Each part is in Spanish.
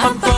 pam, pam.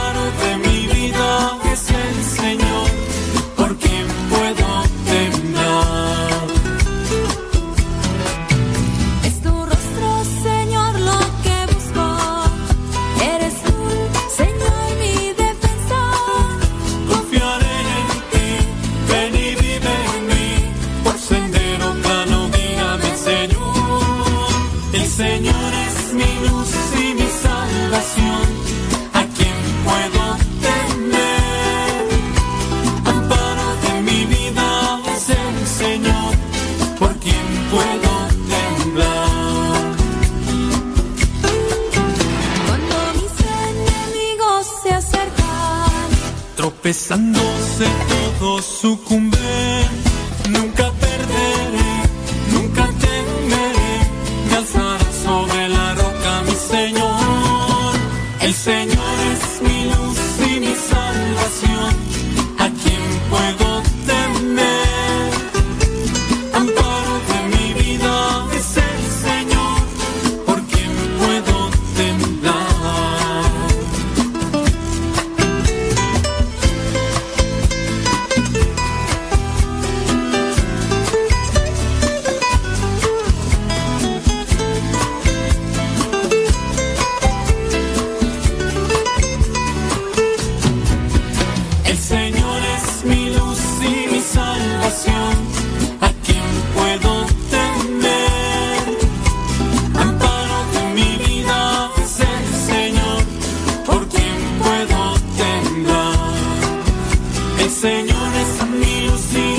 Señor es mi luz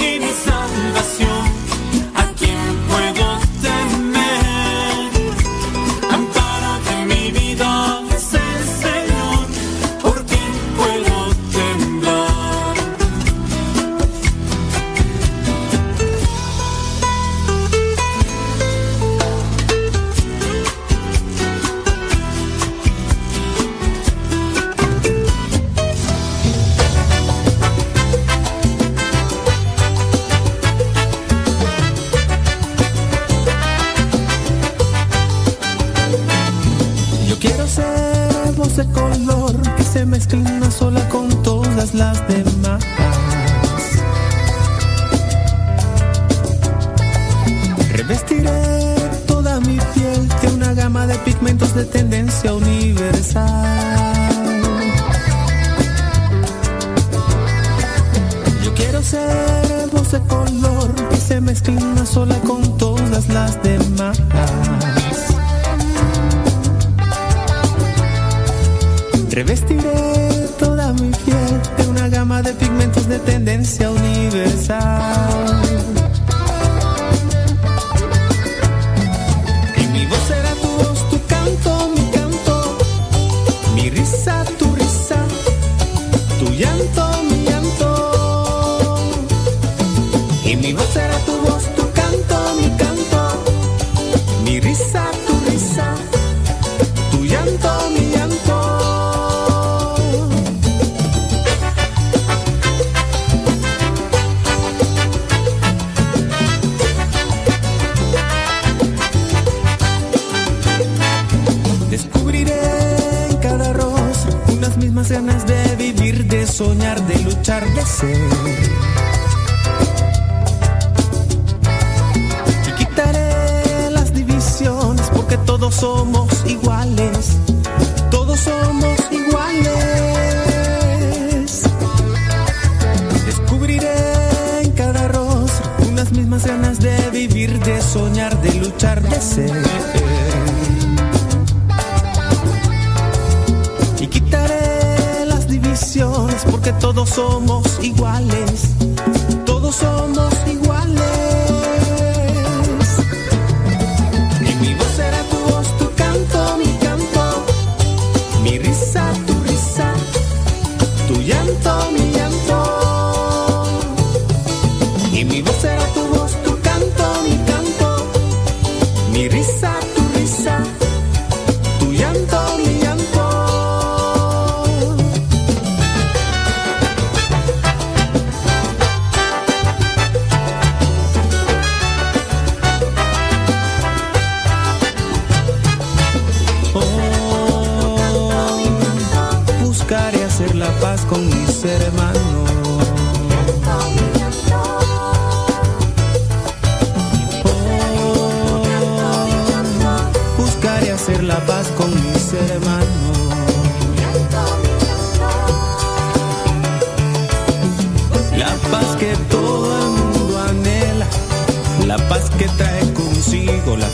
soñar, de luchar, de ser.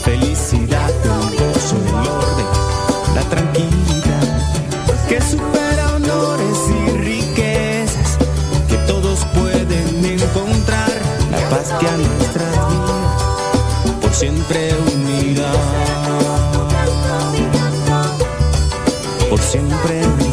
Felicidad, el gozo, el orden, la tranquilidad, que supera honores y riquezas, que todos pueden encontrar, la paz que a nuestras vidas por siempre unirá, por siempre unirá.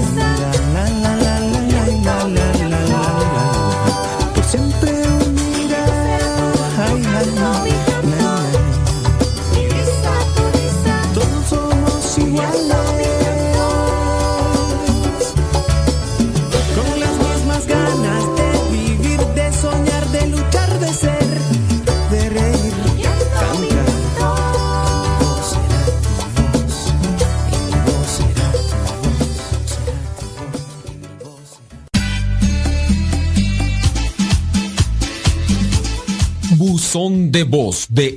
De voz de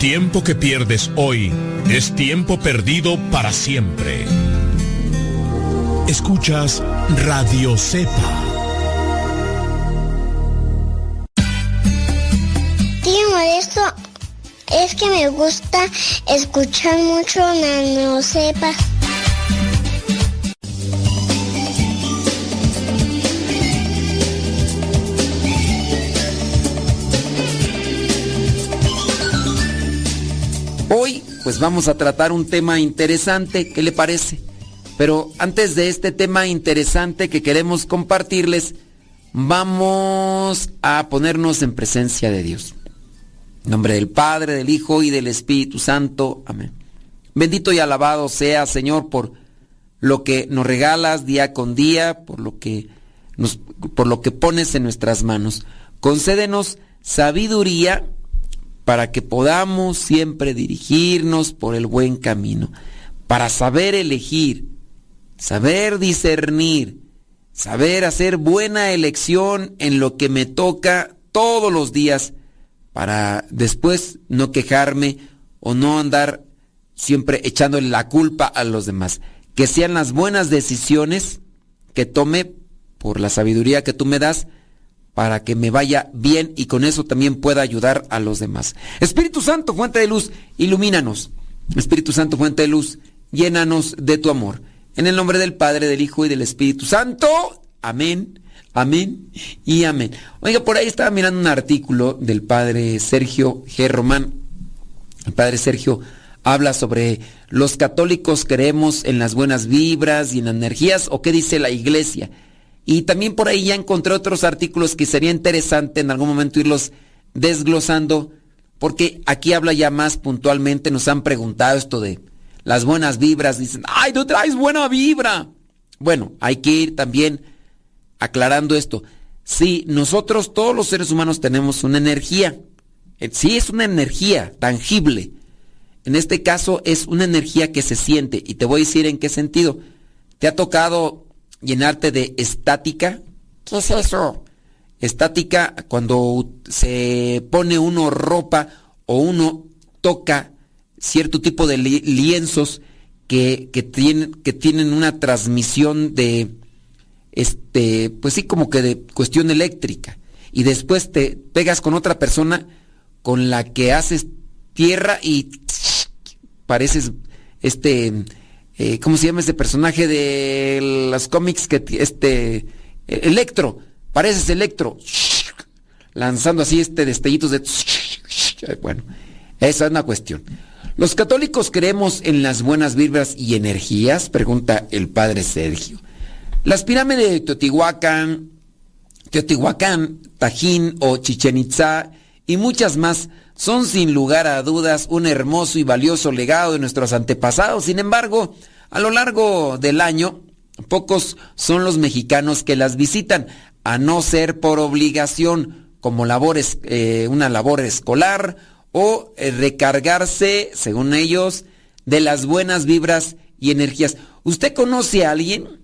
Tiempo que pierdes hoy es tiempo perdido para siempre. Escuchas Radio Cepa. Tío Modesto, es que me gusta escuchar mucho Nano Sepa. Pues vamos a tratar un tema interesante, ¿qué le parece? Pero antes de este tema interesante que queremos compartirles, vamos a ponernos en presencia de Dios. En nombre del Padre, del Hijo y del Espíritu Santo. Amén. Bendito y alabado sea, Señor, por lo que nos regalas día con día, por lo que nos, por lo que pones en nuestras manos. Concédenos sabiduría para que podamos siempre dirigirnos por el buen camino, para saber elegir, saber discernir, saber hacer buena elección en lo que me toca todos los días, para después no quejarme o no andar siempre echándole la culpa a los demás. Que sean las buenas decisiones que tome por la sabiduría que tú me das, para que me vaya bien y con eso también pueda ayudar a los demás. Espíritu Santo, fuente de luz, ilumínanos. Espíritu Santo, fuente de luz, llénanos de tu amor. En el nombre del Padre, del Hijo y del Espíritu Santo. Amén, amén y amén. Oiga, por ahí estaba mirando un artículo del Padre Sergio G. Román. El Padre Sergio habla sobre los católicos creemos en las buenas vibras y en las energías o qué dice la iglesia. Y también por ahí ya encontré otros artículos que sería interesante en algún momento irlos desglosando, porque aquí habla ya más puntualmente, nos han preguntado esto de las buenas vibras, dicen, ay, tú traes buena vibra. Bueno, hay que ir también aclarando esto. Sí, nosotros todos los seres humanos tenemos una energía. Eh, Sí, es una energía tangible. En este caso es una energía que se siente y te voy a decir en qué sentido. ¿Te ha tocado llenarte de estática? ¿Qué es eso? Estática cuando se pone uno ropa o uno toca cierto tipo de li- lienzos que, que tienen, que tienen una transmisión de, este, pues sí, como que de cuestión eléctrica. Y después te pegas con otra persona con la que haces tierra y pareces este, eh, ¿cómo se llama ese personaje de los cómics que este Electro? Pareces Electro, lanzando así este destellitos de bueno, esa es una cuestión. ¿Los católicos creemos en las buenas vibras y energías? Pregunta el padre Sergio. Las pirámides de Teotihuacán, Teotihuacán, Tajín o Chichen Itzá y muchas más son sin lugar a dudas un hermoso y valioso legado de nuestros antepasados. Sin embargo, a lo largo del año, pocos son los mexicanos que las visitan, a no ser por obligación, como labores, eh, una labor escolar o eh, recargarse, según ellos, de las buenas vibras y energías. ¿Usted conoce a alguien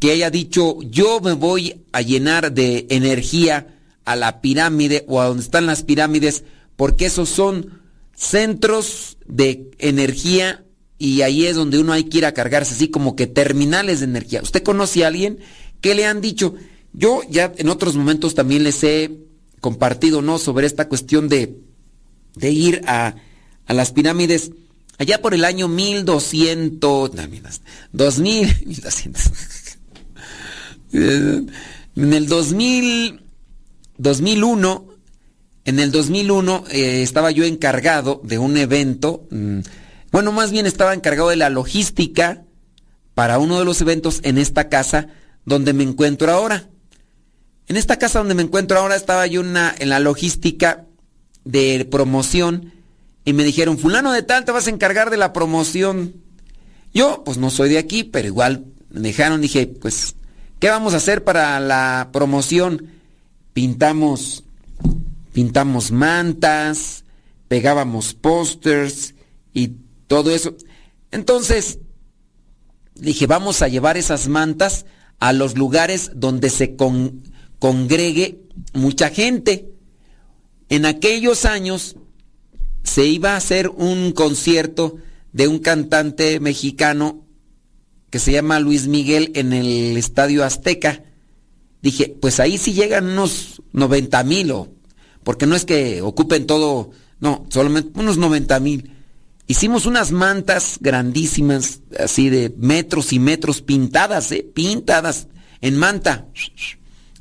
que haya dicho, yo me voy a llenar de energía a la pirámide o a donde están las pirámides, porque esos son centros de energía y ahí es donde uno hay que ir a cargarse, así como que terminales de energía. ¿Usted conoce a alguien que le han dicho? Yo ya en otros momentos también les he compartido, ¿no? Sobre esta cuestión de, de ir a, a las pirámides allá por el año 1200, no, mira, 2000, 1200. Eh, En el 2000, 2001, en el 2001 eh, estaba yo encargado de un evento, mm, bueno, más bien estaba encargado de la logística para uno de los eventos en esta casa donde me encuentro ahora. En esta casa donde me encuentro ahora estaba yo en la logística de promoción y me dijeron, fulano de tal, te vas a encargar de la promoción. Yo, pues no soy de aquí, pero igual me dejaron, dije, pues, ¿qué vamos a hacer para la promoción? Pintamos, pintamos mantas, pegábamos pósters y todo eso. Entonces, dije, vamos a llevar esas mantas a los lugares donde se con- congregue mucha gente. En aquellos años se iba a hacer un concierto de un cantante mexicano que se llama Luis Miguel en el Estadio Azteca. Dije, pues ahí sí llegan unos 90 mil, o- porque no es que ocupen todo, no, solamente unos 90 mil. Hicimos unas mantas grandísimas, así de metros y metros pintadas, ¿eh? Pintadas en manta.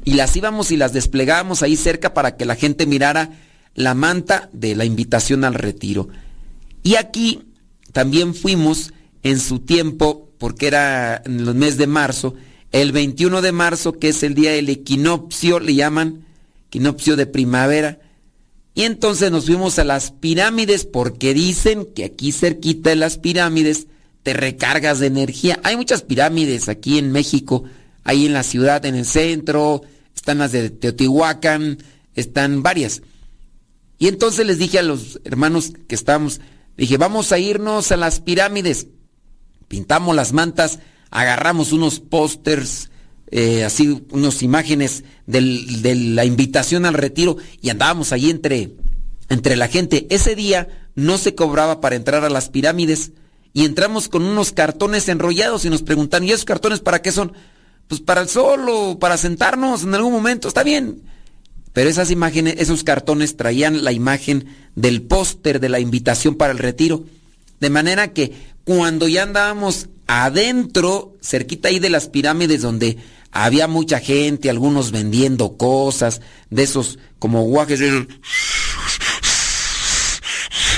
Y las íbamos y las desplegábamos ahí cerca para que la gente mirara la manta de la invitación al retiro. Y aquí también fuimos en su tiempo, porque era en el mes de marzo, el 21 de marzo, que es el día del equinoccio, le llaman, equinoccio de primavera. Y entonces nos fuimos a las pirámides porque dicen que aquí cerquita de las pirámides te recargas de energía. Hay muchas pirámides aquí en México, ahí en la ciudad, en el centro, están las de Teotihuacán, están varias. Y entonces les dije a los hermanos que estábamos, dije, vamos a irnos a las pirámides. Pintamos las mantas, agarramos unos pósters, eh, así unas imágenes del- de la invitación al retiro y andábamos ahí entre, entre la gente. Ese día no se cobraba para entrar a las pirámides y entramos con unos cartones enrollados y nos preguntaron, ¿y esos cartones para qué son? Pues para el sol o para sentarnos en algún momento, está bien. Pero esas imágenes, esos cartones traían la imagen del póster de la invitación para el retiro. De manera que cuando ya andábamos adentro, cerquita ahí de las pirámides donde había mucha gente, algunos vendiendo cosas, de esos como guajes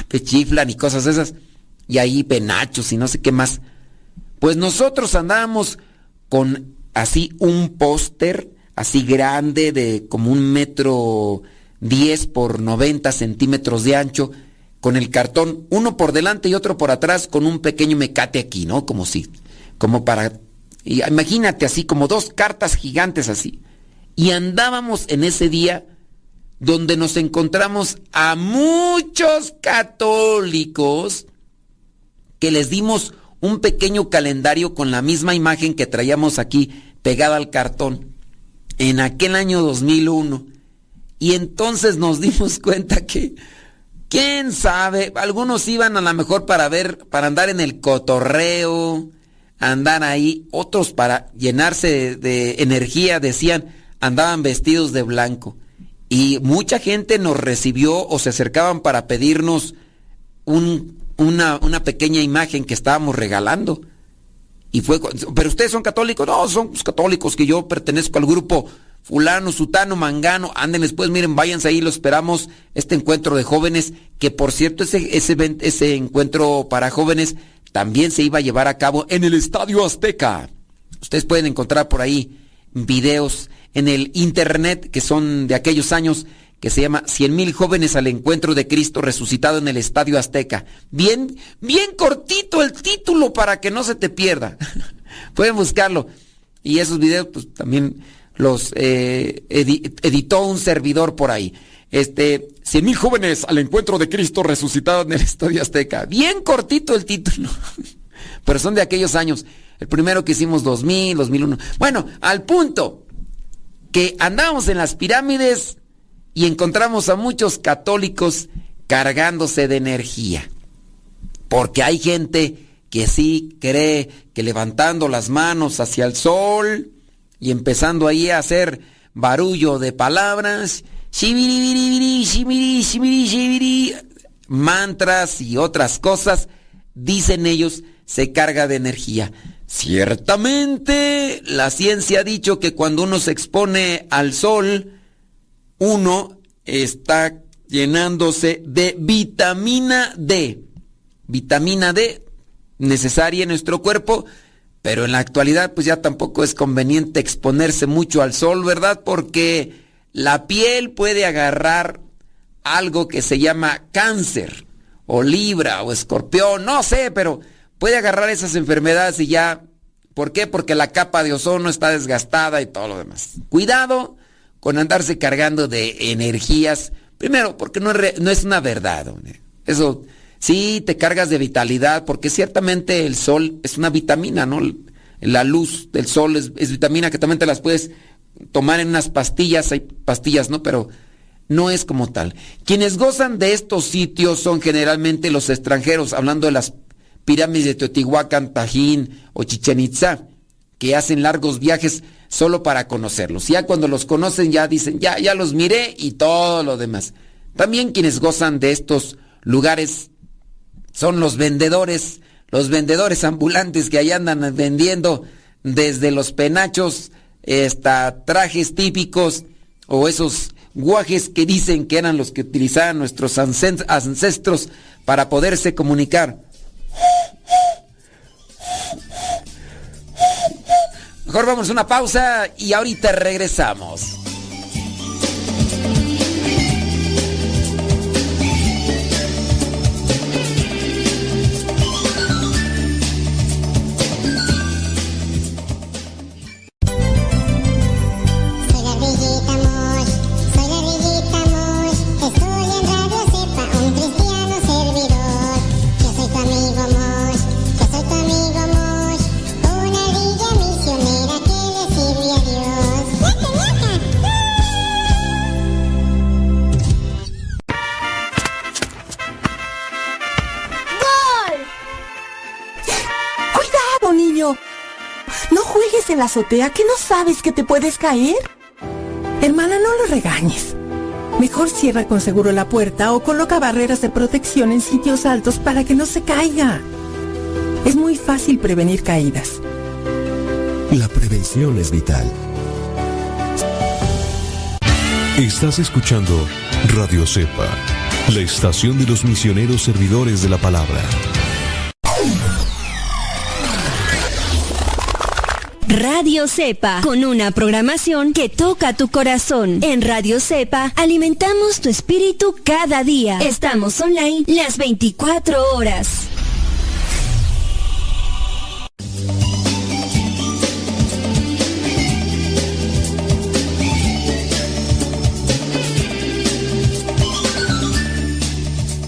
que chiflan y cosas esas, y ahí penachos y no sé qué más. Pues nosotros andábamos con así un póster, así grande, de como un metro diez por 90 centímetros de ancho, con el cartón, uno por delante y otro por atrás, con un pequeño mecate aquí, ¿no? Como si, como para, y imagínate así, como dos cartas gigantes así. Y andábamos en ese día donde nos encontramos a muchos católicos que les dimos un pequeño calendario con la misma imagen que traíamos aquí pegada al cartón en aquel año 2001. Y entonces nos dimos cuenta que, quién sabe, algunos iban a lo mejor para ver, para andar en el cotorreo, andar ahí, otros para llenarse de, energía, decían, andaban vestidos de blanco. Y mucha gente nos recibió o se acercaban para pedirnos un, una, una pequeña imagen que estábamos regalando. Y fue, pero ustedes son católicos, no, son católicos que yo pertenezco al grupo fulano, sutano, mangano, anden después, miren, váyanse ahí, lo esperamos, este encuentro de jóvenes, que por cierto ese, ese encuentro para jóvenes también se iba a llevar a cabo en el Estadio Azteca. Ustedes pueden encontrar por ahí videos en el internet que son de aquellos años que se llama Cien mil jóvenes al encuentro de Cristo resucitado en el Estadio Azteca. Bien, bien cortito el título para que no se te pierda. Pueden buscarlo. Y esos videos, pues también los eh, editó un servidor por ahí. Este, cien mil jóvenes al encuentro de Cristo resucitado en el Estadio Azteca. Bien cortito el título. Pero son de aquellos años. El primero que hicimos 2000, 2001. Bueno, al punto que andábamos en las pirámides y encontramos a muchos católicos cargándose de energía. Porque hay gente que sí cree que levantando las manos hacia el sol y empezando ahí a hacer barullo de palabras, mantras y otras cosas, dicen ellos, se carga de energía. Ciertamente, la ciencia ha dicho que cuando uno se expone al sol, uno está llenándose de vitamina D. Vitamina D necesaria en nuestro cuerpo, pero en la actualidad pues ya tampoco es conveniente exponerse mucho al sol, ¿verdad? Porque la piel puede agarrar algo que se llama cáncer, o libra, o escorpión, no sé, pero puede agarrar esas enfermedades y ya... ¿Por qué? Porque la capa de ozono está desgastada y todo lo demás. Cuidado con andarse cargando de energías. Primero, porque no es, no es una verdad. Eso, sí, te cargas de vitalidad, porque ciertamente el sol es una vitamina, ¿no? La luz del sol es vitamina que también te las puedes tomar en unas pastillas, hay pastillas, ¿no? Pero no es como tal. Quienes gozan de estos sitios son generalmente los extranjeros, hablando de las pirámides de Teotihuacán, Tajín o Chichen Itza, que hacen largos viajes solo para conocerlos. Ya cuando los conocen ya dicen, ya, ya los miré y todo lo demás. También quienes gozan de estos lugares son los vendedores, los vendedores ambulantes que ahí andan vendiendo desde los penachos hasta trajes típicos o esos guajes que dicen que eran los que utilizaban nuestros ancestros para poderse comunicar. Mejor vamos a una pausa y ahorita regresamos. La azotea que no sabes que te puedes caer? Hermana, no lo regañes. Mejor cierra con seguro la puerta o coloca barreras de protección en sitios altos para que no se caiga. Es muy fácil prevenir caídas. La prevención es vital. Estás escuchando Radio Cepa, la estación de los misioneros servidores de la palabra. Radio Cepa, con una programación que toca tu corazón. En Radio Cepa alimentamos tu espíritu cada día. Estamos online las 24 horas.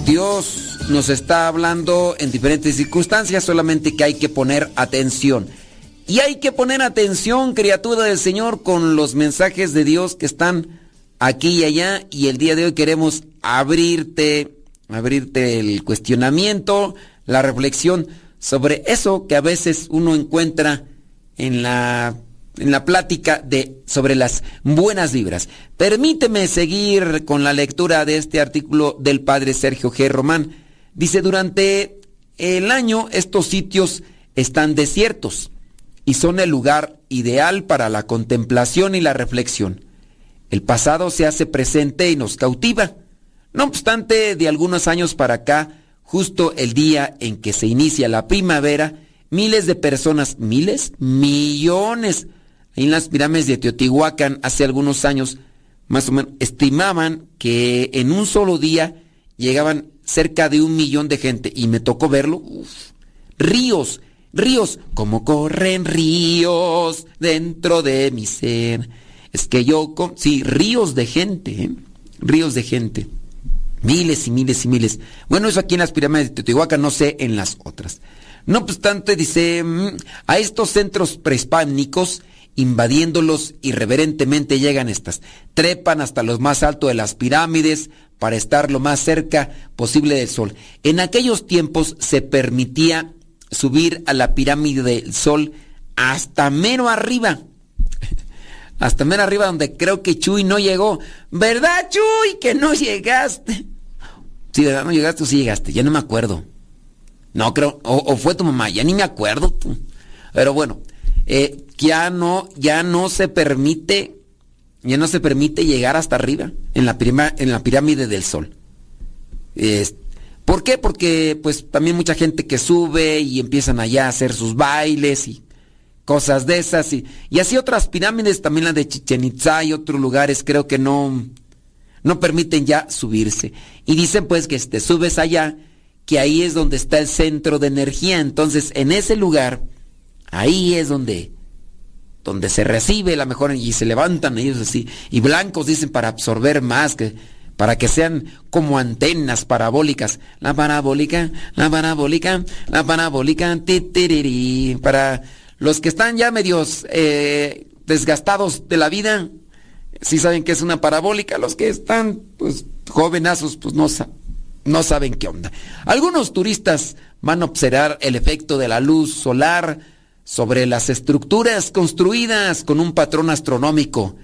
Dios nos está hablando en diferentes circunstancias, solamente que hay que poner atención. Y hay que poner atención, criatura del Señor, con los mensajes de Dios que están aquí y allá. Y el día de hoy queremos abrirte abrirte el cuestionamiento, la reflexión sobre eso que a veces uno encuentra en la en la plática de sobre las buenas vibras. Permíteme seguir con la lectura de este artículo del padre Sergio G. Román. Dice, durante el año estos sitios están desiertos y son el lugar ideal para la contemplación y la reflexión. El pasado se hace presente y nos cautiva. No obstante, de algunos años para acá, justo el día en que se inicia la primavera, miles de personas, miles, millones, en las pirámides de Teotihuacán hace algunos años, más o menos, estimaban que en un solo día llegaban cerca de un millón de gente y me tocó verlo. ríos, ríos, como corren ríos dentro de mi ser. Es que yo, sí, ríos de gente, ¿eh? ríos de gente. Miles y miles y miles. Bueno, eso aquí en las pirámides de Teotihuacán, no sé en las otras. No obstante, dice, mm, a estos centros prehispánicos, invadiéndolos irreverentemente llegan estas. Trepan hasta los más altos de las pirámides para estar lo más cerca posible del sol. En aquellos tiempos se permitía subir a la pirámide del sol hasta menos arriba hasta menos arriba donde creo que Chuy no llegó. ¿Verdad, Chuy? Que no llegaste. Sí, ¿verdad? No llegaste o sí llegaste. Ya no me acuerdo. No, creo. O, fue tu mamá. Ya ni me acuerdo. Pero bueno. Eh, ya no, ya no se permite. Ya no se permite llegar hasta arriba. En la, en la pirámide del sol. ¿Por qué? Porque pues también mucha gente que sube y empiezan allá a hacer sus bailes y cosas de esas. Y, y así otras pirámides, también la de Chichen Itza y otros lugares, creo que no, no permiten ya subirse. Y dicen pues que te subes allá, que ahí es donde está el centro de energía. Entonces, en ese lugar, ahí es donde, donde se recibe la mejor y se levantan ellos así. Y blancos dicen para absorber más, que, para que sean como antenas parabólicas. La parabólica, la parabólica, la parabólica, ti, para los que están ya medios eh, desgastados de la vida, sí saben que es una parabólica. Los que están, pues, jovenazos, pues no, no saben qué onda. Algunos turistas van a observar el efecto de la luz solar sobre las estructuras construidas con un patrón astronómico,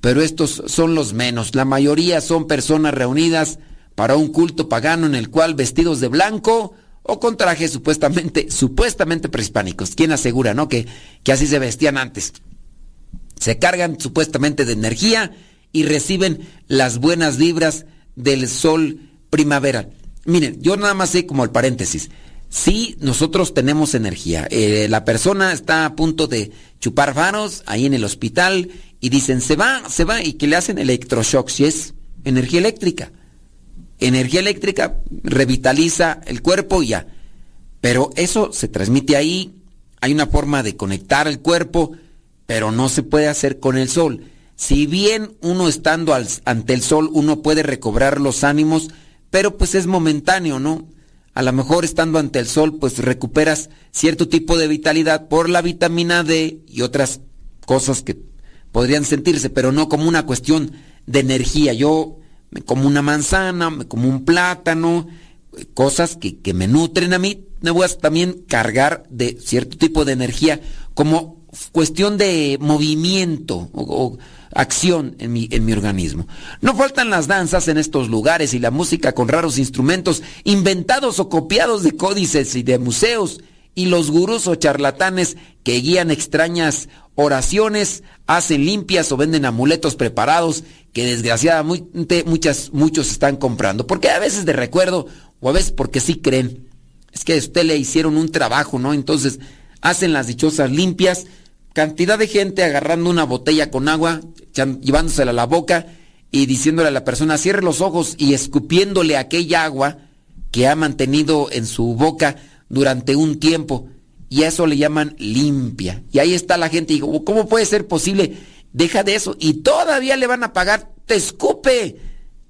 pero estos son los menos. La mayoría son personas reunidas para un culto pagano en el cual vestidos de blanco o con trajes supuestamente, supuestamente prehispánicos. ¿Quién asegura, no? Que, que así se vestían antes. Se cargan supuestamente de energía y reciben las buenas vibras del sol primaveral. Miren, yo nada más sé como el paréntesis. Sí, nosotros tenemos energía. Eh, la persona está a punto de chupar faros ahí en el hospital y dicen, se va, se va, y que le hacen electroshock, si es energía eléctrica energía eléctrica revitaliza el cuerpo y ya. Pero eso se transmite ahí, hay una forma de conectar el cuerpo, pero no se puede hacer con el sol. Si bien uno estando ante el sol uno puede recobrar los ánimos, pero pues es momentáneo, ¿no? A lo mejor estando ante el sol pues recuperas cierto tipo de vitalidad por la vitamina D y otras cosas que podrían sentirse, pero no como una cuestión de energía. Yo me como una manzana, me como un plátano, cosas que, me nutren a mí, me voy a también cargar de cierto tipo de energía como cuestión de movimiento o, acción en mi, en mi organismo. No faltan las danzas en estos lugares y la música con raros instrumentos inventados o copiados de códices y de museos y los gurús o charlatanes que guían extrañas oraciones, hacen limpias o venden amuletos preparados que desgraciadamente muchas, muchos están comprando. Porque a veces de recuerdo o a veces porque sí creen. Es que a usted le hicieron un trabajo, ¿no? Entonces hacen las dichosas limpias, cantidad de gente agarrando una botella con agua, llevándosela a la boca y diciéndole a la persona cierre los ojos y escupiéndole aquella agua que ha mantenido en su boca durante un tiempo y a eso le llaman limpia. Y ahí está la gente y digo, ¿cómo puede ser posible? Deja de eso y todavía le van a pagar, te escupe,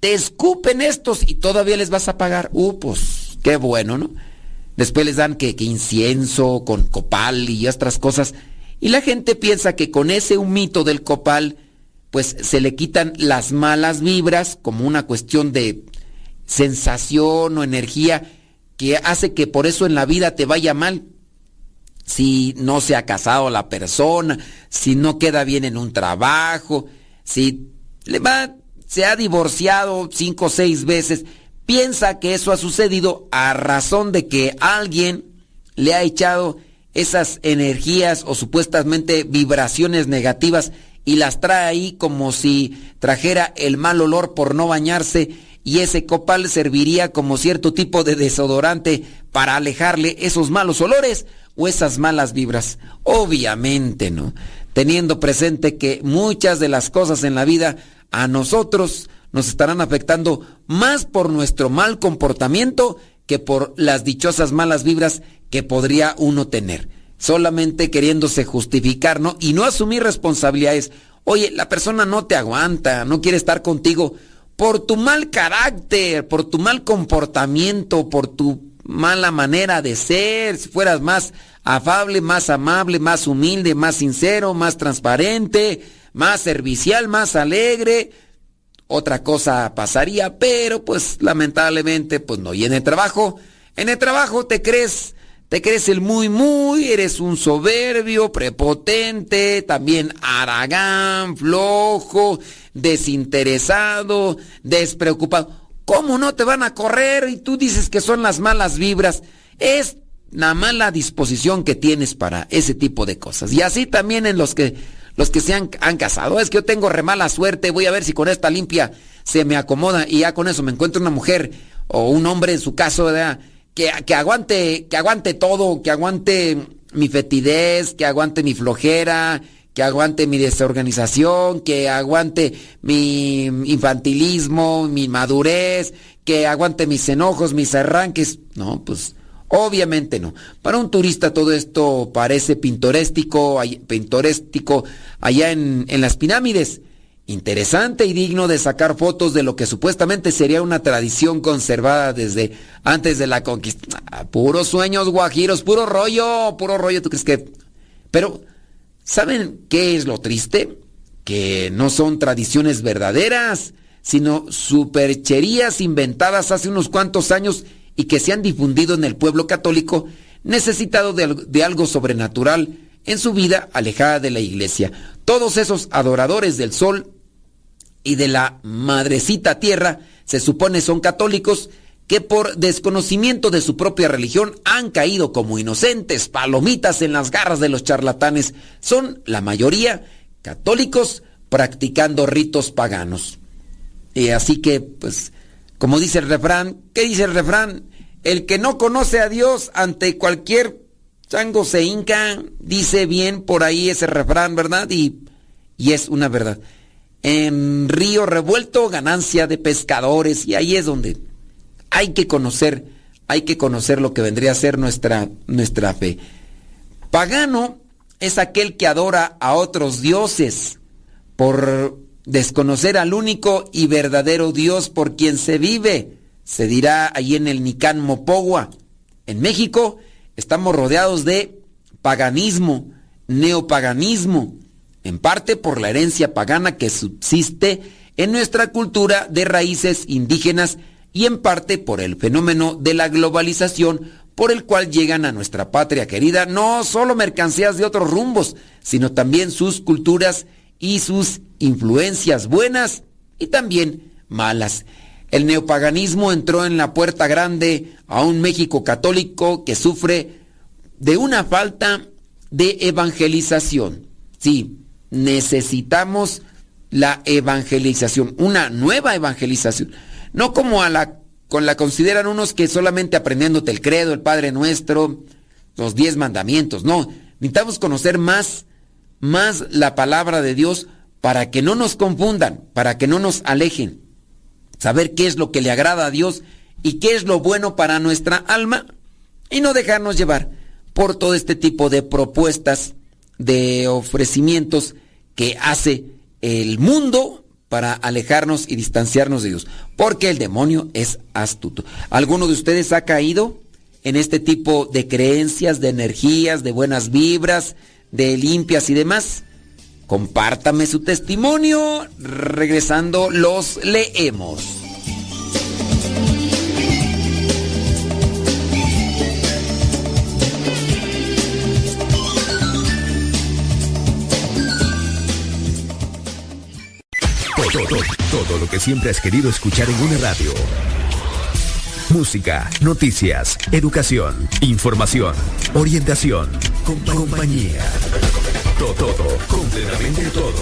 te escupen estos y todavía les vas a pagar. Uh, pues qué bueno, ¿no? Después les dan que, que incienso con copal y otras cosas. Y la gente piensa que con ese humito del copal, pues se le quitan las malas vibras como una cuestión de sensación o energía que hace que por eso en la vida te vaya mal. Si no se ha casado la persona, si no queda bien en un trabajo, si le va, se ha divorciado cinco o seis veces, piensa que eso ha sucedido a razón de que alguien le ha echado esas energías o supuestamente vibraciones negativas y las trae ahí como si trajera el mal olor por no bañarse y ese copal serviría como cierto tipo de desodorante para alejarle esos malos olores o esas malas vibras. Obviamente no, teniendo presente que muchas de las cosas en la vida a nosotros nos estarán afectando más por nuestro mal comportamiento que por las dichosas malas vibras que podría uno tener. Solamente queriéndose justificar, ¿no? Y no asumir responsabilidades. Oye, la persona no te aguanta, no quiere estar contigo por tu mal carácter, por tu mal comportamiento, por tu mala manera de ser, si fueras más afable, más amable, más humilde, más sincero, más transparente, más servicial, más alegre, otra cosa pasaría, pero pues lamentablemente pues no. Y en el trabajo, en el trabajo te crees, te crees el muy muy, eres un soberbio, prepotente, también aragán, flojo, desinteresado, despreocupado. ¿Cómo no te van a correr y tú dices que son las malas vibras? Es la mala disposición que tienes para ese tipo de cosas. Y así también en los que los que se han, casado. Es que yo tengo re mala suerte, voy a ver si con esta limpia se me acomoda y ya con eso me encuentro una mujer o un hombre en su caso, ¿verdad? Que, que aguante, que aguante todo, que aguante mi fetidez, que aguante mi flojera, que aguante mi desorganización, que aguante mi infantilismo, mi madurez, que aguante mis enojos, mis arranques. No, pues Obviamente no. Para un turista todo esto parece pintoréstico, pintoréstico allá en, en las pirámides. Interesante y digno de sacar fotos de lo que supuestamente sería una tradición conservada desde antes de la conquista. Ah, puros sueños guajiros, puro rollo, puro rollo. ¿Tú crees que...? Pero, ¿saben qué es lo triste? Que no son tradiciones verdaderas, sino supercherías inventadas hace unos cuantos años y que se han difundido en el pueblo católico necesitado de, algo sobrenatural en su vida alejada de la iglesia. Todos esos adoradores del sol y de la madrecita tierra se supone son católicos que por desconocimiento de su propia religión han caído como inocentes palomitas en las garras de los charlatanes. Son la mayoría católicos practicando ritos paganos. Y así que, pues, como dice el refrán, ¿qué dice el refrán? El que no conoce a Dios ante cualquier chango se hinca, dice bien por ahí ese refrán, ¿verdad? Y, y es una verdad. En río revuelto, ganancia de pescadores, y ahí es donde hay que conocer, hay que conocer lo que vendría a ser nuestra, nuestra fe. Pagano es aquel que adora a otros dioses por desconocer al único y verdadero Dios por quien se vive. Se dirá allí en el Nicán Mopogua. En México estamos rodeados de paganismo, neopaganismo, en parte por la herencia pagana que subsiste en nuestra cultura de raíces indígenas y en parte por el fenómeno de la globalización por el cual llegan a nuestra patria querida no solo mercancías de otros rumbos, sino también sus culturas y sus influencias buenas y también malas. El neopaganismo entró en la puerta grande a un México católico que sufre de una falta de evangelización. Sí, necesitamos la evangelización, una nueva evangelización. No como a la con la consideran unos que solamente aprendiéndote el credo, el Padre Nuestro, los diez mandamientos. No, necesitamos conocer más más la palabra de Dios para que no nos confundan, para que no nos alejen. Saber qué es lo que le agrada a Dios y qué es lo bueno para nuestra alma y no dejarnos llevar por todo este tipo de propuestas, de ofrecimientos que hace el mundo para alejarnos y distanciarnos de Dios. Porque el demonio es astuto. ¿Alguno de ustedes ha caído en este tipo de creencias, de energías, de buenas vibras, de limpias y demás. Compártame su testimonio. Regresando, los leemos. Todo lo que siempre has querido escuchar en una radio. Música, noticias, educación, información, orientación, compañía. Todo, todo, completamente todo.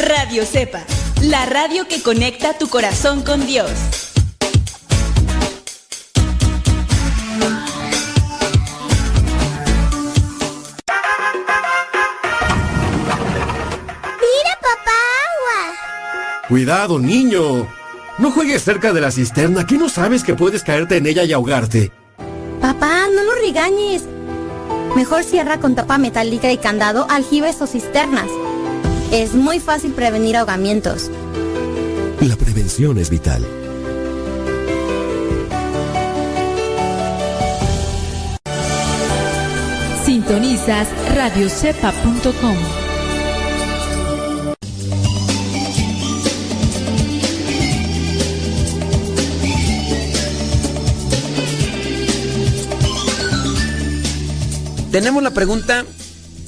Radio Cepa, la radio que conecta tu corazón con Dios. Cuidado, niño. No juegues cerca de la cisterna, que no sabes que puedes caerte en ella y ahogarte. Papá, no lo regañes. Mejor cierra con tapa metálica y candado aljibes o cisternas. Es muy fácil prevenir ahogamientos. La prevención es vital. Sintonizas radiocepa.com. Tenemos la pregunta,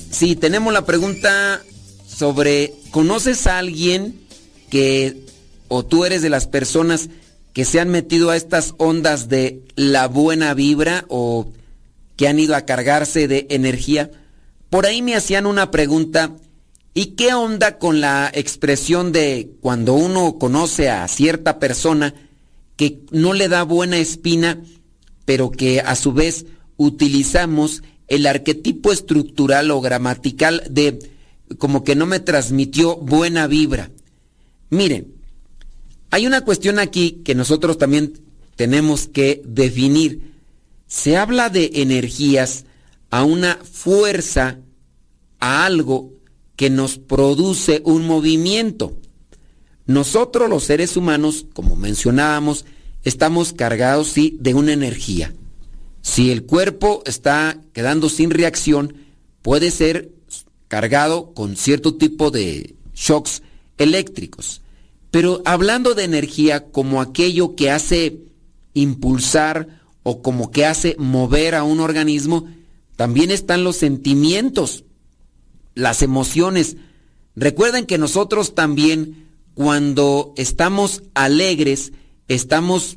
sí, tenemos la pregunta sobre, ¿conoces a alguien que, o tú eres de las personas que se han metido a estas ondas de la buena vibra o que han ido a cargarse de energía? Por ahí me hacían una pregunta, ¿y qué onda con la expresión de cuando uno conoce a cierta persona que no le da buena espina, pero que a su vez utilizamos el arquetipo estructural o gramatical de como que no me transmitió buena vibra. Miren, hay una cuestión aquí que nosotros también tenemos que definir. Se habla de energías a una fuerza, a algo que nos produce un movimiento. Nosotros los seres humanos, como mencionábamos, estamos cargados, sí, de una energía. Si el cuerpo está quedando sin reacción, puede ser cargado con cierto tipo de shocks eléctricos. Pero hablando de energía como aquello que hace impulsar o como que hace mover a un organismo, también están los sentimientos, las emociones. Recuerden que nosotros también cuando estamos alegres, estamos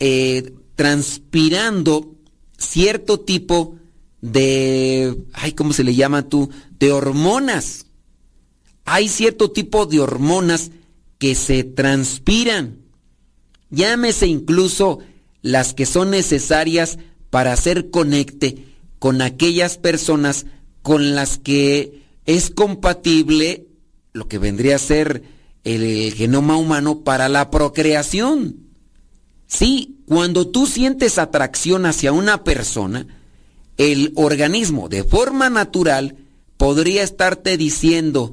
eh, transpirando cierto tipo de, ay, ¿cómo se le llama tú? De hormonas. Hay cierto tipo de hormonas que se transpiran. Llámese incluso las que son necesarias para hacer conecte con aquellas personas con las que es compatible lo que vendría a ser el genoma humano para la procreación. Sí, cuando tú sientes atracción hacia una persona, el organismo de forma natural podría estarte diciendo,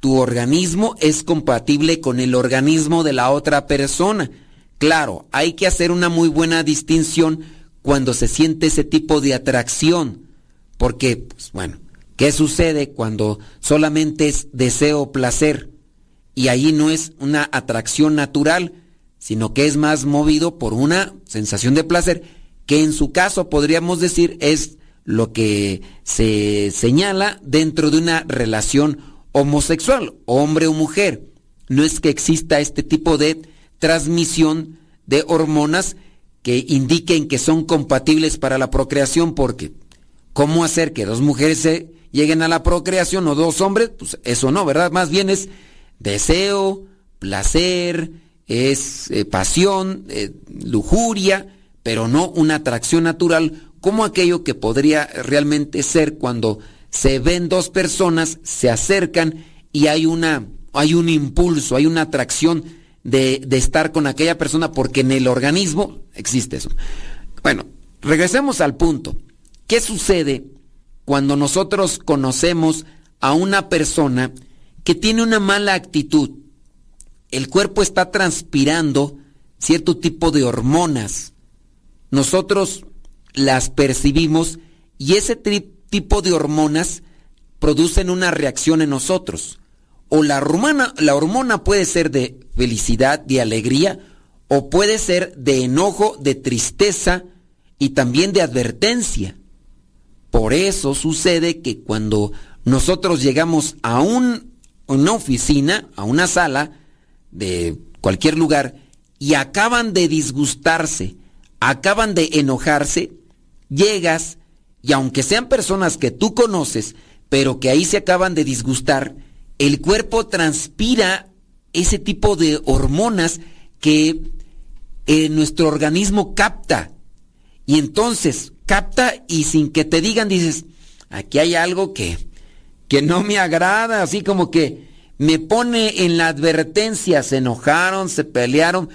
tu organismo es compatible con el organismo de la otra persona. Claro, hay que hacer una muy buena distinción cuando se siente ese tipo de atracción, porque, pues bueno, ¿qué sucede cuando solamente es deseo placer? Y ahí no es una atracción natural, sino que es más movido por una sensación de placer, que en su caso podríamos decir es lo que se señala dentro de una relación homosexual, hombre o mujer. No es que exista este tipo de transmisión de hormonas que indiquen que son compatibles para la procreación, porque ¿cómo hacer que dos mujeres se lleguen a la procreación o dos hombres? Pues eso no, ¿verdad? Más bien es deseo, placer, es eh, pasión, eh, lujuria, pero no una atracción natural como aquello que podría realmente ser cuando se ven dos personas, se acercan y hay una hay un impulso, hay una atracción de, de estar con aquella persona porque en el organismo existe eso. Bueno, regresemos al punto. ¿Qué sucede cuando nosotros conocemos a una persona que tiene una mala actitud? El cuerpo está transpirando cierto tipo de hormonas. Nosotros las percibimos y ese tipo de hormonas producen una reacción en nosotros. O la hormona, la hormona puede ser de felicidad, de alegría, o puede ser de enojo, de tristeza, y también de advertencia. Por eso sucede que cuando nosotros llegamos a un, una oficina, a una sala de cualquier lugar, y acaban de disgustarse, acaban de enojarse, llegas y aunque sean personas que tú conoces, pero que ahí se acaban de disgustar, el cuerpo transpira ese tipo de hormonas que eh, nuestro organismo capta. Y entonces capta y sin que te digan dices, aquí hay algo que, que no me agrada, así como que me pone en la advertencia, se enojaron, se pelearon.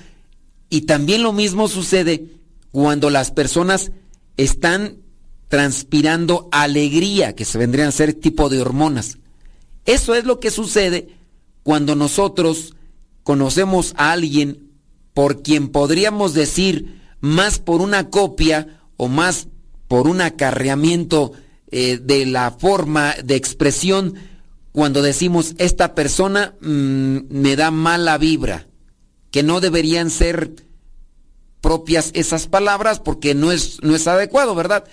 Y también lo mismo sucede cuando las personas están transpirando alegría, que se vendrían a ser tipo de hormonas. Eso es lo que sucede cuando nosotros conocemos a alguien por quien podríamos decir más por una copia o más por un acarreamiento eh, de la forma de expresión cuando decimos esta persona mm, me da mala vibra, que no deberían ser propias esas palabras porque no es, no es adecuado, ¿verdad?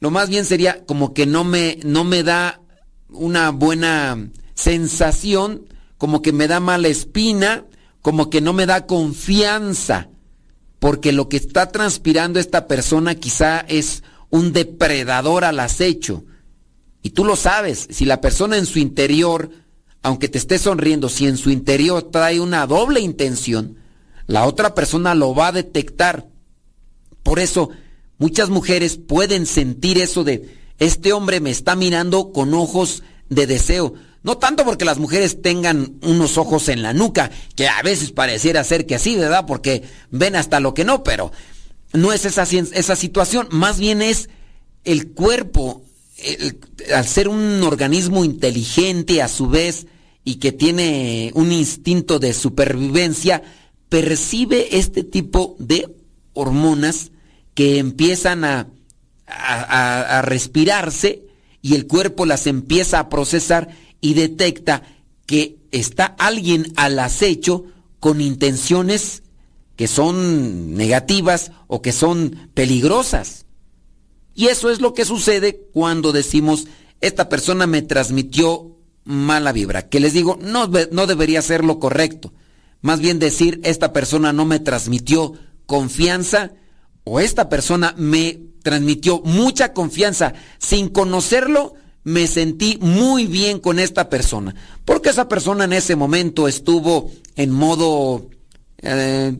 Lo más bien sería como que no me, no me da una buena sensación, como que me da mala espina, como que no me da confianza, porque lo que está transpirando esta persona quizá es un depredador al acecho. Y tú lo sabes, si la persona en su interior, aunque te esté sonriendo, si en su interior trae una doble intención, la otra persona lo va a detectar. Por eso, muchas mujeres pueden sentir eso de, este hombre me está mirando con ojos de deseo. No tanto porque las mujeres tengan unos ojos en la nuca, que a veces pareciera ser que así, ¿verdad? Porque ven hasta lo que no, pero no es esa, esa situación, más bien es el cuerpo, al ser un organismo inteligente a su vez y que tiene un instinto de supervivencia, percibe este tipo de hormonas que empiezan a, respirarse y el cuerpo las empieza a procesar y detecta que está alguien al acecho con intenciones que son negativas o que son peligrosas. Y eso es lo que sucede cuando decimos, esta persona me transmitió mala vibra, que les digo, no, no debería ser lo correcto. Más bien decir, esta persona no me transmitió confianza o esta persona me transmitió mucha confianza. Sin conocerlo, me sentí muy bien con esta persona. Porque esa persona en ese momento estuvo en modo, eh,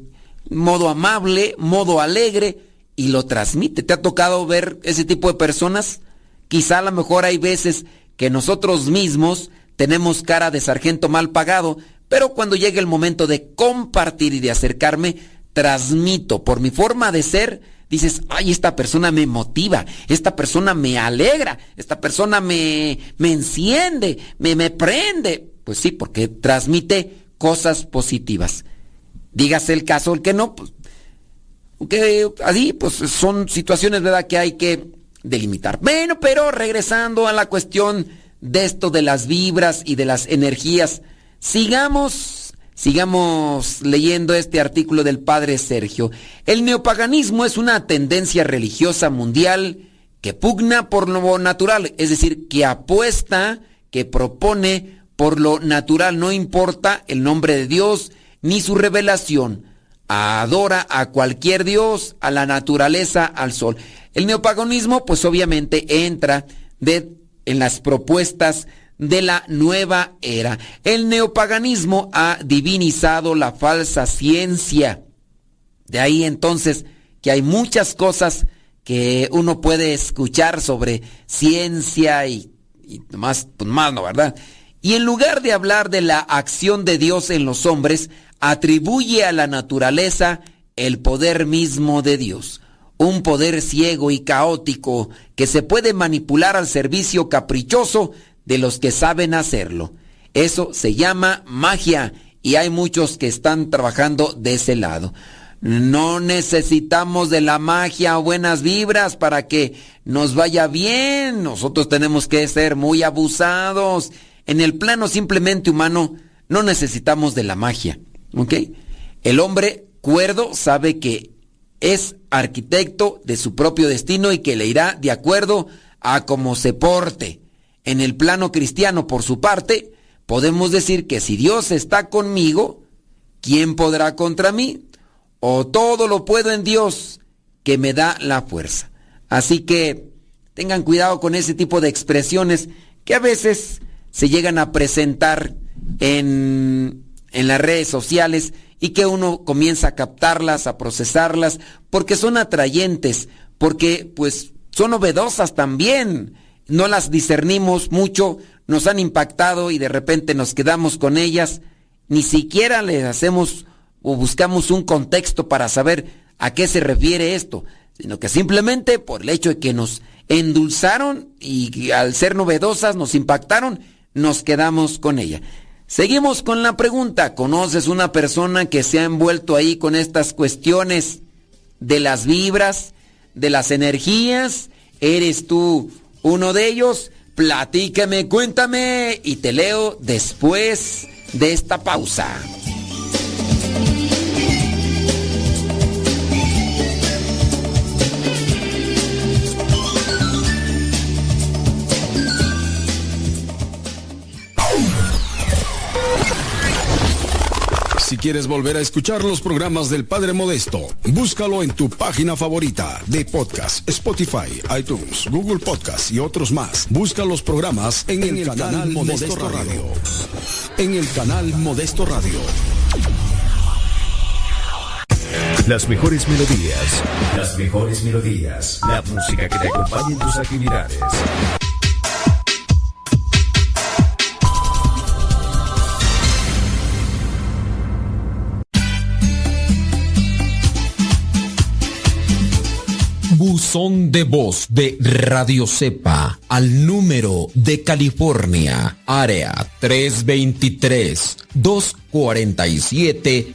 modo amable, modo alegre y lo transmite. ¿Te ha tocado ver ese tipo de personas? Quizá a lo mejor hay veces que nosotros mismos tenemos cara de sargento mal pagado, pero cuando llega el momento de compartir y de acercarme, transmito por mi forma de ser, dices, ay, esta persona me motiva, esta persona me alegra, esta persona me, me enciende, me, me prende. Pues sí, porque transmite cosas positivas. Dígase el caso, el que no, pues, que así, pues son situaciones, ¿verdad?, que hay que delimitar. Bueno, pero regresando a la cuestión de esto de las vibras y de las energías, Sigamos, sigamos leyendo este artículo del padre Sergio. El neopaganismo es una tendencia religiosa mundial que pugna por lo natural, es decir, que apuesta, que propone por lo natural, no importa el nombre de Dios ni su revelación. Adora a cualquier Dios, a la naturaleza, al sol. El neopaganismo, pues obviamente entra en las propuestas de la nueva era. El neopaganismo ha divinizado la falsa ciencia. De ahí entonces que hay muchas cosas que uno puede escuchar sobre ciencia y, más, pues más, ¿no? ¿Verdad? Y en lugar de hablar de la acción de Dios en los hombres, atribuye a la naturaleza el poder mismo de Dios. Un poder ciego y caótico que se puede manipular al servicio caprichoso de los que saben hacerlo. Eso se llama magia y hay muchos que están trabajando de ese lado. No necesitamos de la magia o buenas vibras para que nos vaya bien. Nosotros tenemos que ser muy abusados. En el plano simplemente humano no necesitamos de la magia. ¿Ok? El hombre cuerdo sabe que es arquitecto de su propio destino y que le irá de acuerdo a cómo se porte. En el plano cristiano, por su parte, podemos decir que si Dios está conmigo, ¿quién podrá contra mí? O todo lo puedo en Dios, que me da la fuerza. Así que tengan cuidado con ese tipo de expresiones que a veces se llegan a presentar en, en las redes sociales y que uno comienza a captarlas, a procesarlas, porque son atrayentes, porque pues son novedosas también. No las discernimos mucho, nos han impactado y de repente nos quedamos con ellas. Ni siquiera le hacemos o buscamos un contexto para saber a qué se refiere esto, sino que simplemente por el hecho de que nos endulzaron y al ser novedosas nos impactaron, nos quedamos con ella. Seguimos con la pregunta, ¿conoces una persona que se ha envuelto ahí con estas cuestiones de las vibras, de las energías? ¿Eres tú uno de ellos? Platícame, cuéntame y te leo después de esta pausa. Si quieres volver a escuchar los programas del Padre Modesto, búscalo en tu página favorita de podcast, Spotify, iTunes, Google Podcast y otros más. Busca los programas en, el, canal, Modesto, Radio. En el canal Modesto Radio. Las mejores melodías. Las mejores melodías. La música que te acompaña en tus actividades. Buzón de voz de Radio Cepa al número de California, área 323 247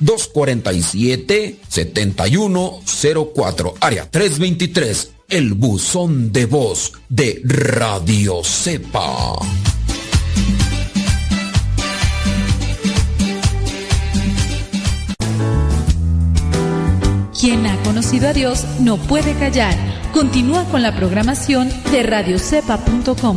247-7104, área 323, el buzón de voz de Radio Cepa. Quien ha conocido a Dios no puede callar. Continúa con la programación de radiocepa.com.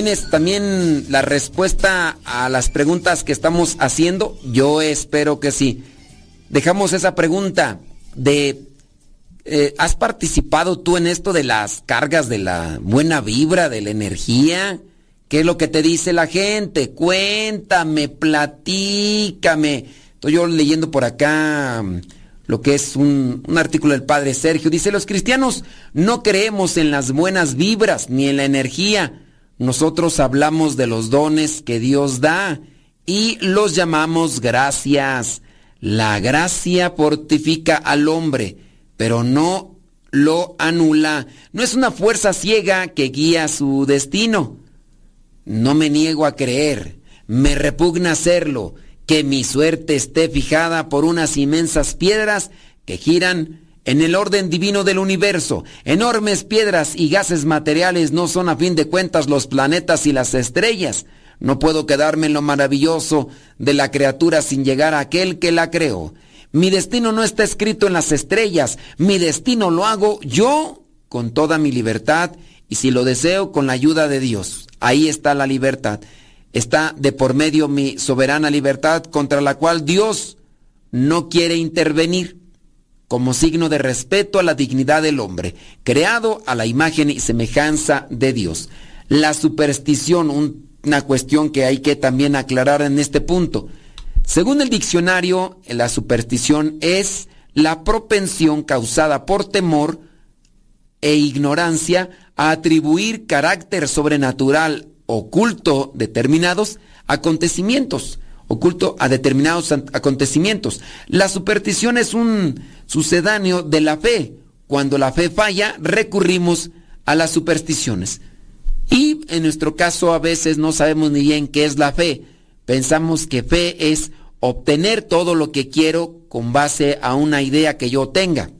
¿Tienes también la respuesta a las preguntas que estamos haciendo? Yo espero que sí. Dejamos esa pregunta de, eh, ¿has participado tú en esto de las cargas de la buena vibra, de la energía? ¿Qué es lo que te dice la gente? Cuéntame, platícame. Estoy yo leyendo por acá mm, lo que es un, un, artículo del padre Sergio. Dice, los cristianos no creemos en las buenas vibras ni en la energía. Nosotros hablamos de los dones que Dios da y los llamamos gracias. La gracia fortifica al hombre, pero no lo anula. No es una fuerza ciega que guía su destino. No me niego a creer, me repugna hacerlo, que mi suerte esté fijada por unas inmensas piedras que giran en el orden divino del universo, enormes piedras y gases materiales no son a fin de cuentas los planetas y las estrellas. No puedo quedarme en lo maravilloso de la criatura sin llegar a aquel que la creó. Mi destino no está escrito en las estrellas, mi destino lo hago yo con toda mi libertad y si lo deseo con la ayuda de Dios. Ahí está la libertad. Está de por medio mi soberana libertad contra la cual Dios no quiere intervenir como signo de respeto a la dignidad del hombre, creado a la imagen y semejanza de Dios. La superstición, una cuestión que hay que también aclarar en este punto. Según el diccionario, la superstición es la propensión causada por temor e ignorancia a atribuir carácter sobrenatural oculto determinados acontecimientos, oculto a determinados acontecimientos. La superstición es un sucedáneo de la fe. Cuando la fe falla, recurrimos a las supersticiones. Y en nuestro caso a veces no sabemos ni bien qué es la fe. Pensamos que fe es obtener todo lo que quiero con base a una idea que yo tenga.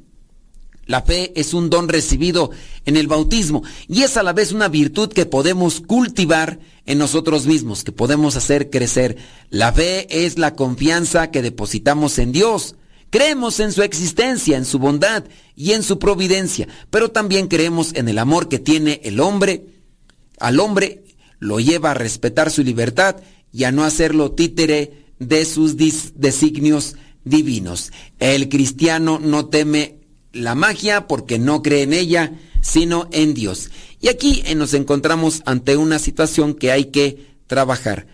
La fe es un don recibido en el bautismo y es a la vez una virtud que podemos cultivar en nosotros mismos, que podemos hacer crecer. La fe es la confianza que depositamos en Dios. Creemos en su existencia, en su bondad y en su providencia, pero también creemos en el amor que tiene el hombre. Al hombre lo lleva a respetar su libertad y a no hacerlo títere de sus designios divinos. El cristiano no teme la magia porque no cree en ella, sino en Dios. Y aquí eh, nos encontramos ante una situación que hay que trabajar.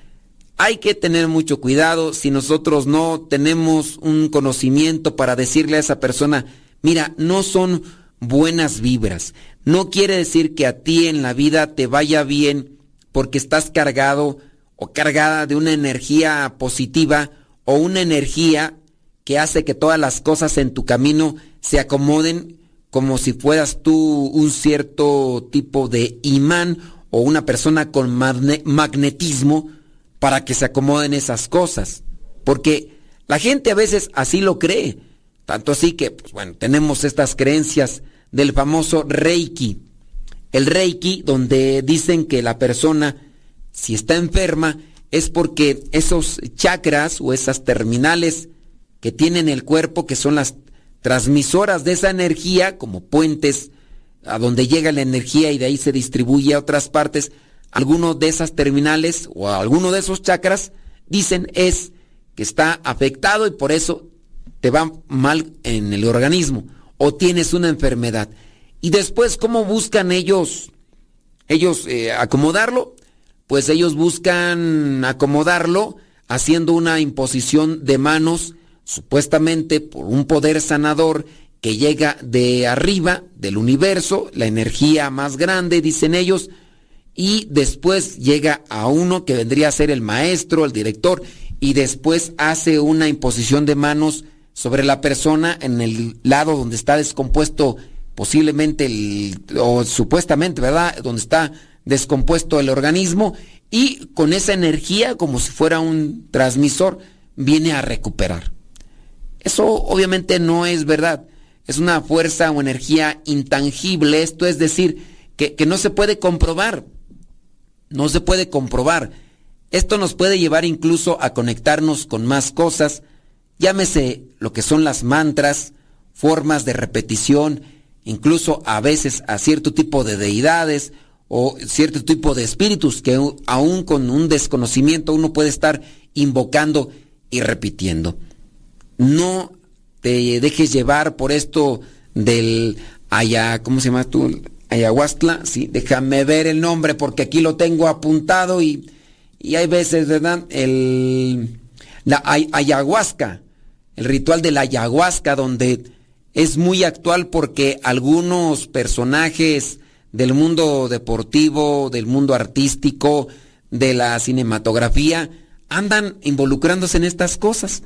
Hay que tener mucho cuidado si nosotros no tenemos un conocimiento para decirle a esa persona, mira, no son buenas vibras. No quiere decir que a ti en la vida te vaya bien porque estás cargado o cargada de una energía positiva o una energía que hace que todas las cosas en tu camino se acomoden como si fueras tú un cierto tipo de imán o una persona con magnetismo para que se acomoden esas cosas. Porque la gente a veces así lo cree. Tanto así que, pues bueno, tenemos estas creencias del famoso Reiki. El Reiki, donde dicen que la persona, si está enferma, es porque esos chakras o esas terminales que tienen el cuerpo, que son las transmisoras de esa energía, como puentes a donde llega la energía y de ahí se distribuye a otras partes, alguno de esas terminales o alguno de esos chakras, dicen es que está afectado y por eso te va mal en el organismo o tienes una enfermedad. Y después, ¿cómo buscan ellos, ellos eh, acomodarlo? Pues ellos buscan acomodarlo haciendo una imposición de manos supuestamente por un poder sanador que llega de arriba del universo, la energía más grande, dicen ellos, y después llega a uno que vendría a ser el maestro, el director, y después hace una imposición de manos sobre la persona en el lado donde está descompuesto posiblemente el, o supuestamente, ¿verdad? Donde está descompuesto el organismo y con esa energía, como si fuera un transmisor, viene a recuperar. Eso obviamente no es verdad. Es una fuerza o energía intangible. Esto es decir, que, no se puede comprobar. No se puede comprobar. Esto nos puede llevar incluso a conectarnos con más cosas. Llámese lo que son las mantras, formas de repetición, incluso a veces a cierto tipo de deidades o cierto tipo de espíritus que aún con un desconocimiento uno puede estar invocando y repitiendo no te dejes llevar por esto del allá, ¿cómo se llama tú? Ayahuasca, sí, déjame ver el nombre porque aquí lo tengo apuntado y, y hay veces, ¿verdad? El, la ayahuasca, el ritual de la ayahuasca donde es muy actual porque algunos personajes del mundo deportivo, del mundo artístico, de la cinematografía, andan involucrándose en estas cosas.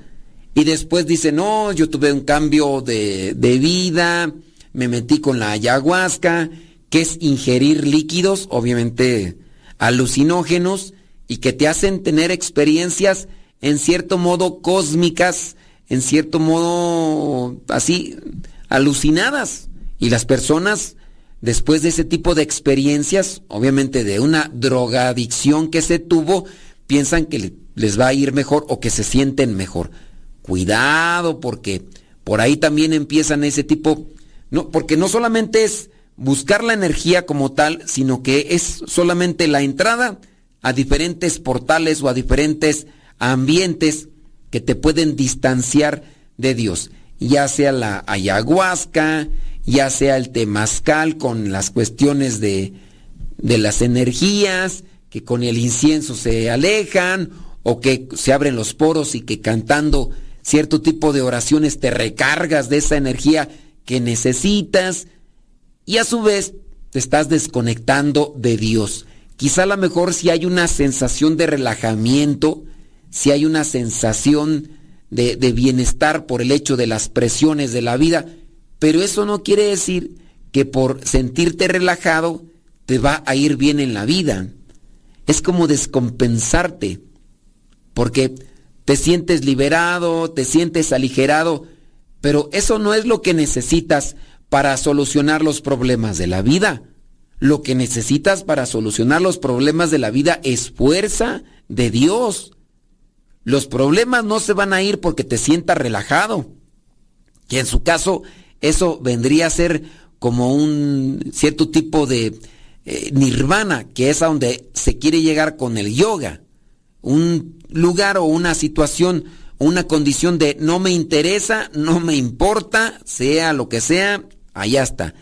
Y después dice, no, yo tuve un cambio de, vida, me metí con la ayahuasca, que es ingerir líquidos, obviamente alucinógenos, y que te hacen tener experiencias en cierto modo cósmicas, en cierto modo así, alucinadas. Y las personas, después de ese tipo de experiencias, obviamente de una drogadicción que se tuvo, piensan que les va a ir mejor o que se sienten mejor. Cuidado porque por ahí también empiezan ese tipo, no, porque no solamente es buscar la energía como tal, sino que es solamente la entrada a diferentes portales o a diferentes ambientes que te pueden distanciar de Dios, ya sea la ayahuasca, ya sea el temazcal con las cuestiones de, de las energías, que con el incienso se alejan, o que se abren los poros y que cantando cierto tipo de oraciones te recargas de esa energía que necesitas y a su vez te estás desconectando de Dios. Quizá a lo mejor si hay una sensación de relajamiento, si hay una sensación de, de bienestar por el hecho de las presiones de la vida, pero eso no quiere decir que por sentirte relajado te va a ir bien en la vida. Es como descompensarte, porque te sientes liberado, te sientes aligerado, pero eso no es lo que necesitas para solucionar los problemas de la vida. Lo que necesitas para solucionar los problemas de la vida es fuerza de Dios. Los problemas no se van a ir porque te sientas relajado. Que en su caso eso vendría a ser como un cierto tipo de eh, nirvana, que es a donde se quiere llegar con el yoga. Un lugar o una situación, una condición de no me interesa, no me importa, sea lo que sea, allá está.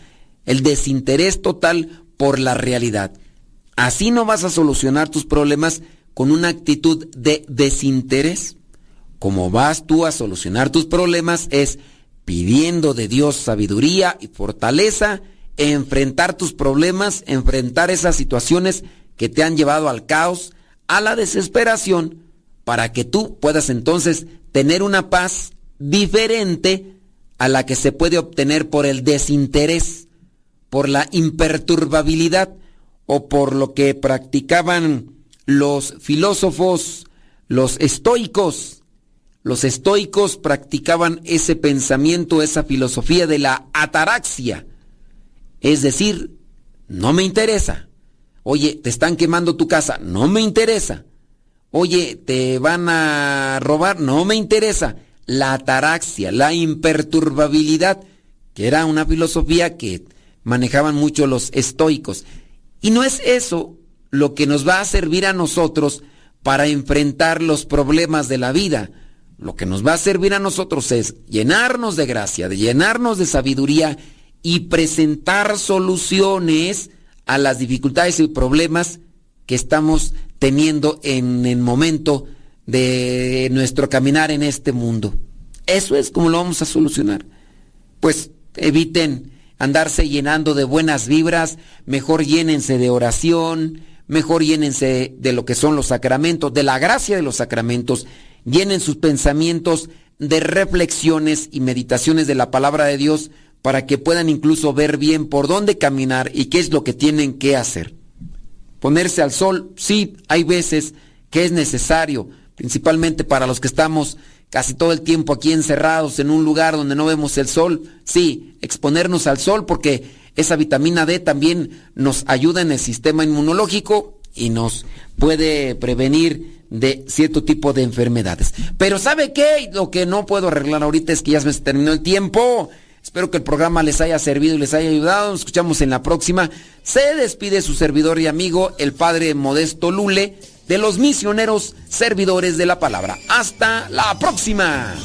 El desinterés total por la realidad. Así no vas a solucionar tus problemas con una actitud de desinterés. Como vas tú a solucionar tus problemas es pidiendo de Dios sabiduría y fortaleza, enfrentar tus problemas, enfrentar esas situaciones que te han llevado al caos, a la desesperación, para que tú puedas entonces tener una paz diferente a la que se puede obtener por el desinterés, por la imperturbabilidad o por lo que practicaban los filósofos, los estoicos, los estoicos practicaban ese pensamiento, esa filosofía de la ataraxia. Es decir, no me interesa. Oye, te están quemando tu casa, no me interesa. Oye, te van a robar, no me interesa. La ataraxia, la imperturbabilidad, que era una filosofía que manejaban mucho los estoicos. Y no es eso lo que nos va a servir a nosotros para enfrentar los problemas de la vida lo que nos va a servir a nosotros es llenarnos de gracia, de llenarnos de sabiduría y presentar soluciones a las dificultades y problemas que estamos teniendo en el momento de nuestro caminar en este mundo. Eso es como lo vamos a solucionar. Pues eviten andarse llenando de buenas vibras, mejor llénense de oración, mejor llénense de lo que son los sacramentos, de la gracia de los sacramentos llenen sus pensamientos de reflexiones y meditaciones de la palabra de Dios para que puedan incluso ver bien por dónde caminar y qué es lo que tienen que hacer. Ponerse al sol, sí, hay veces que es necesario, principalmente para los que estamos casi todo el tiempo aquí encerrados en un lugar donde no vemos el sol, sí, exponernos al sol porque esa vitamina D también nos ayuda en el sistema inmunológico y nos puede prevenir de cierto tipo de enfermedades. Pero ¿sabe qué? Lo que no puedo arreglar ahorita es que ya se terminó el tiempo. Espero que el programa les haya servido y les haya ayudado. Nos escuchamos en la próxima. Se despide su servidor y amigo, el padre Modesto Lule, de los misioneros servidores de la palabra. Hasta la próxima.